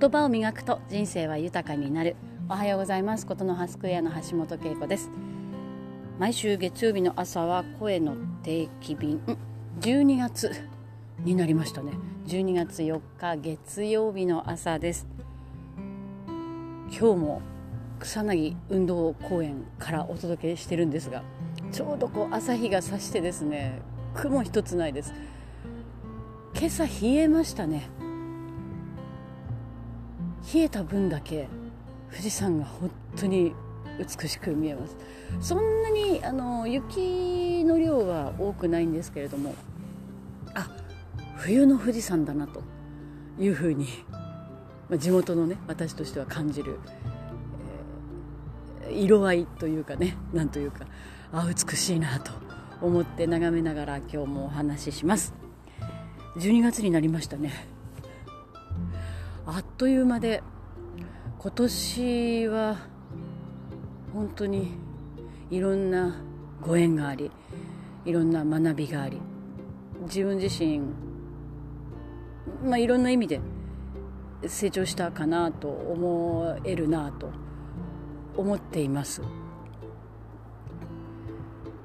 言葉を磨くと人生は豊かになる。おはようございます。ことのハスクエアの橋本恵子です。毎週月曜日の朝は声の定期便。12月になりましたね。12月4日月曜日の朝です。今日も草薙運動公園からお届けしてるんですがちょうどこう朝日が差してですね雲一つないです。今朝冷えましたね。冷えた分だけ富士山が本当に美しく見えます。そんなにあの雪の量は多くないんですけれどもあ冬の富士山だなというふうに、まあ、地元のね私としては感じる、えー、色合いというかねなんというかあ美しいなと思って眺めながら今日もお話しします。12月になりましたね。あっという間で今年は本当にいろんなご縁がありいろんな学びがあり自分自身まあいろんな意味で成長したかなと思えるなと思っています。やっ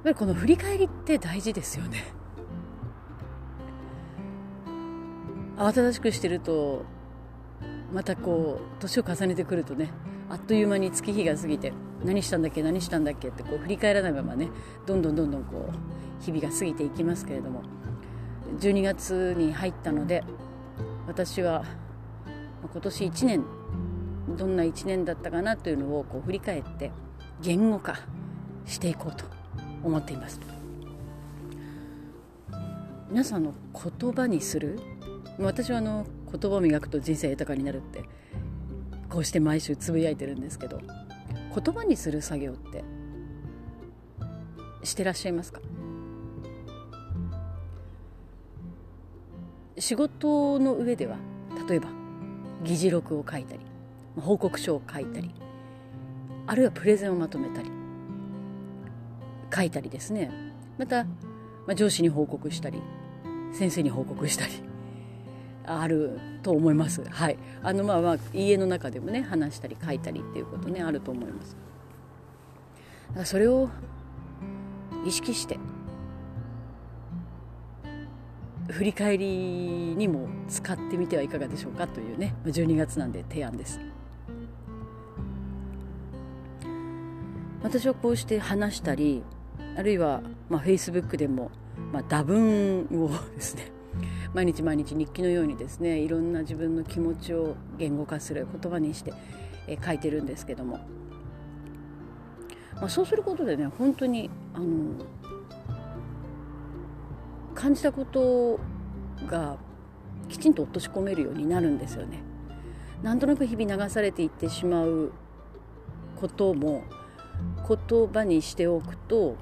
ぱりこの振り返りって大事ですよね。慌ただしくしてるとまたこう年を重ねてくるとねあっという間に月日が過ぎて何したんだっけ何したんだっけってこう振り返らないままねどんどんどんどんこう日々が過ぎていきますけれども12月に入ったので私は今年1年どんな1年だったかなというのをこう振り返って言語化していこうと思っています。皆さんの言葉にする？私はあの言葉を磨くと人生豊かになるってこうして毎週つぶやいてるんですけど言葉にする作業ってしてらっしゃいますか？仕事の上では例えば議事録を書いたり報告書を書いたりあるいはプレゼンをまとめたり書いたりですね。また、まあ、上司に報告したり先生に報告したりあると思います。はい、あのまあまあ家の中でもね話したり書いたりっていうことねあると思います。だからそれを意識して振り返りにも使ってみてはいかがでしょうかというね12月なんで提案です。私はこうして話したりあるいは、まあ、Facebook でも、まあ、打文をですね毎日毎日日記のようにですねいろんな自分の気持ちを言語化する言葉にして、え書いてるんですけども、まあ、そうすることでね本当にあの感じたことがきちんと落とし込めるようになるんですよね。なんとなく日々流されていってしまうことも言葉にしておくと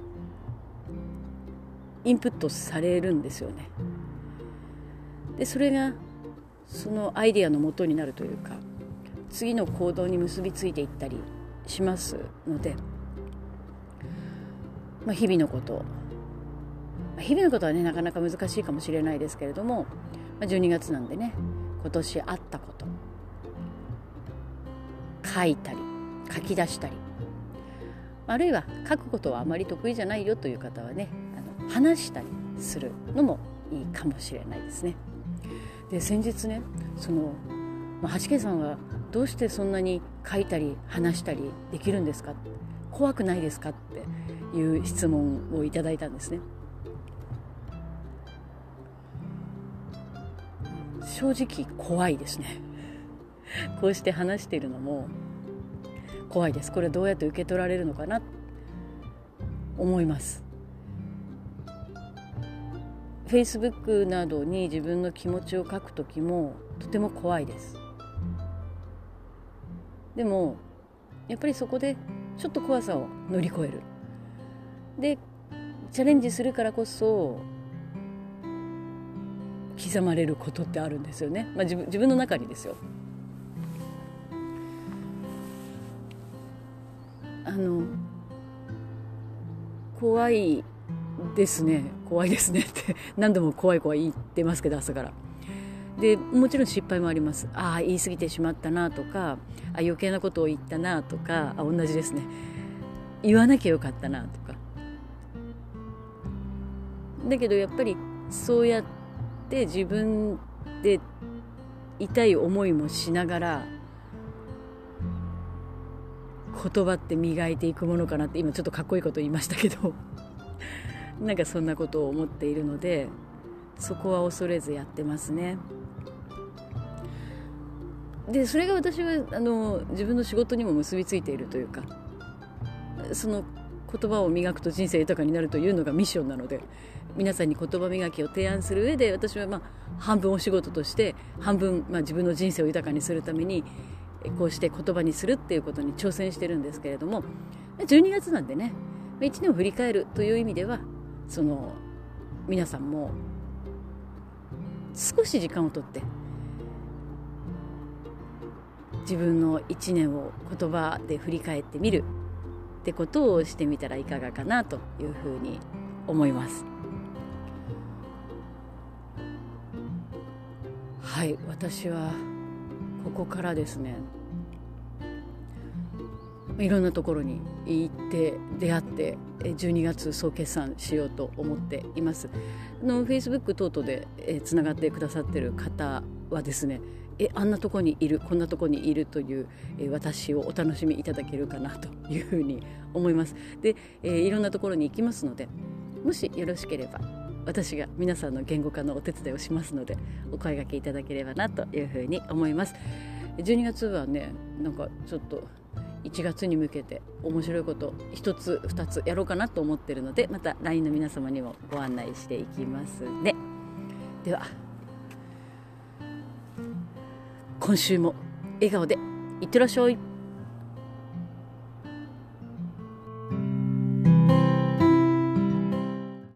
インプットされるんですよね。でそれがそのアイデアの元になるというか次の行動に結びついていったりしますので、まあ、日々のこと。日々のことはねなかなか難しいかもしれないですけれども、まあ、12月なんでね今年あったこと。書いたり書き出したり。あるいは書くことはあまり得意じゃないよという方はねあの話したりするのもいいかもしれないですね。で先日ねその、まあ、橋さんはどうしてそんなに書いたり話したりできるんですか？怖くないですか？っていう質問をいただいたんですね。正直怖いですね。こうして話しているのも怖いです。これどうやって受け取られるのかな？思います。Facebook などに自分の気持ちを書く時もとても怖いです。でもやっぱりそこでちょっと怖さを乗り越える。でチャレンジするからこそ刻まれることってあるんですよね、まあ、自分自分の中にですよ。あの怖いですね。怖いですねって。何度も怖い怖い言ってますけど朝から。でもちろん失敗もあります。ああ言い過ぎてしまったなとかあ余計なことを言ったなとかあ同じですね。言わなきゃよかったなとか。だけどやっぱりそうやって自分で痛い思いもしながら言葉って磨いていくものかなって今ちょっとかっこいいこと言いましたけど。なんかそんなことを思っているのでそこは恐れずやってますね。でそれが私はあの自分の仕事にも結びついているというかその言葉を磨くと人生豊かになるというのがミッションなので皆さんに言葉磨きを提案する上で私はまあ半分お仕事として半分まあ自分の人生を豊かにするためにこうして言葉にするっていうことに挑戦してるんですけれども12月なんでね1年を振り返るという意味ではその皆さんも少し時間をとって自分の1年を言葉で振り返ってみるってことをしてみたらいかがかなというふうに思います。はい私はここからですねいろんなところに行って出会って12月総決算しようと思っています。あの Facebook 等々でつながってくださってる方はですねえあんなとこにいるこんなとこにいるという、え私をお楽しみいただけるかなというふうに思います。で、え、いろんなところに行きますのでもしよろしければ私が皆さんの言語化のお手伝いをしますのでお声がけいただければなというふうに思います。12月はねなんかちょっと1月に向けて面白いこと1つ2つやろうかなと思ってるのでまた LINE の皆様にもご案内していきますね。では今週も笑顔でいってらっしゃい。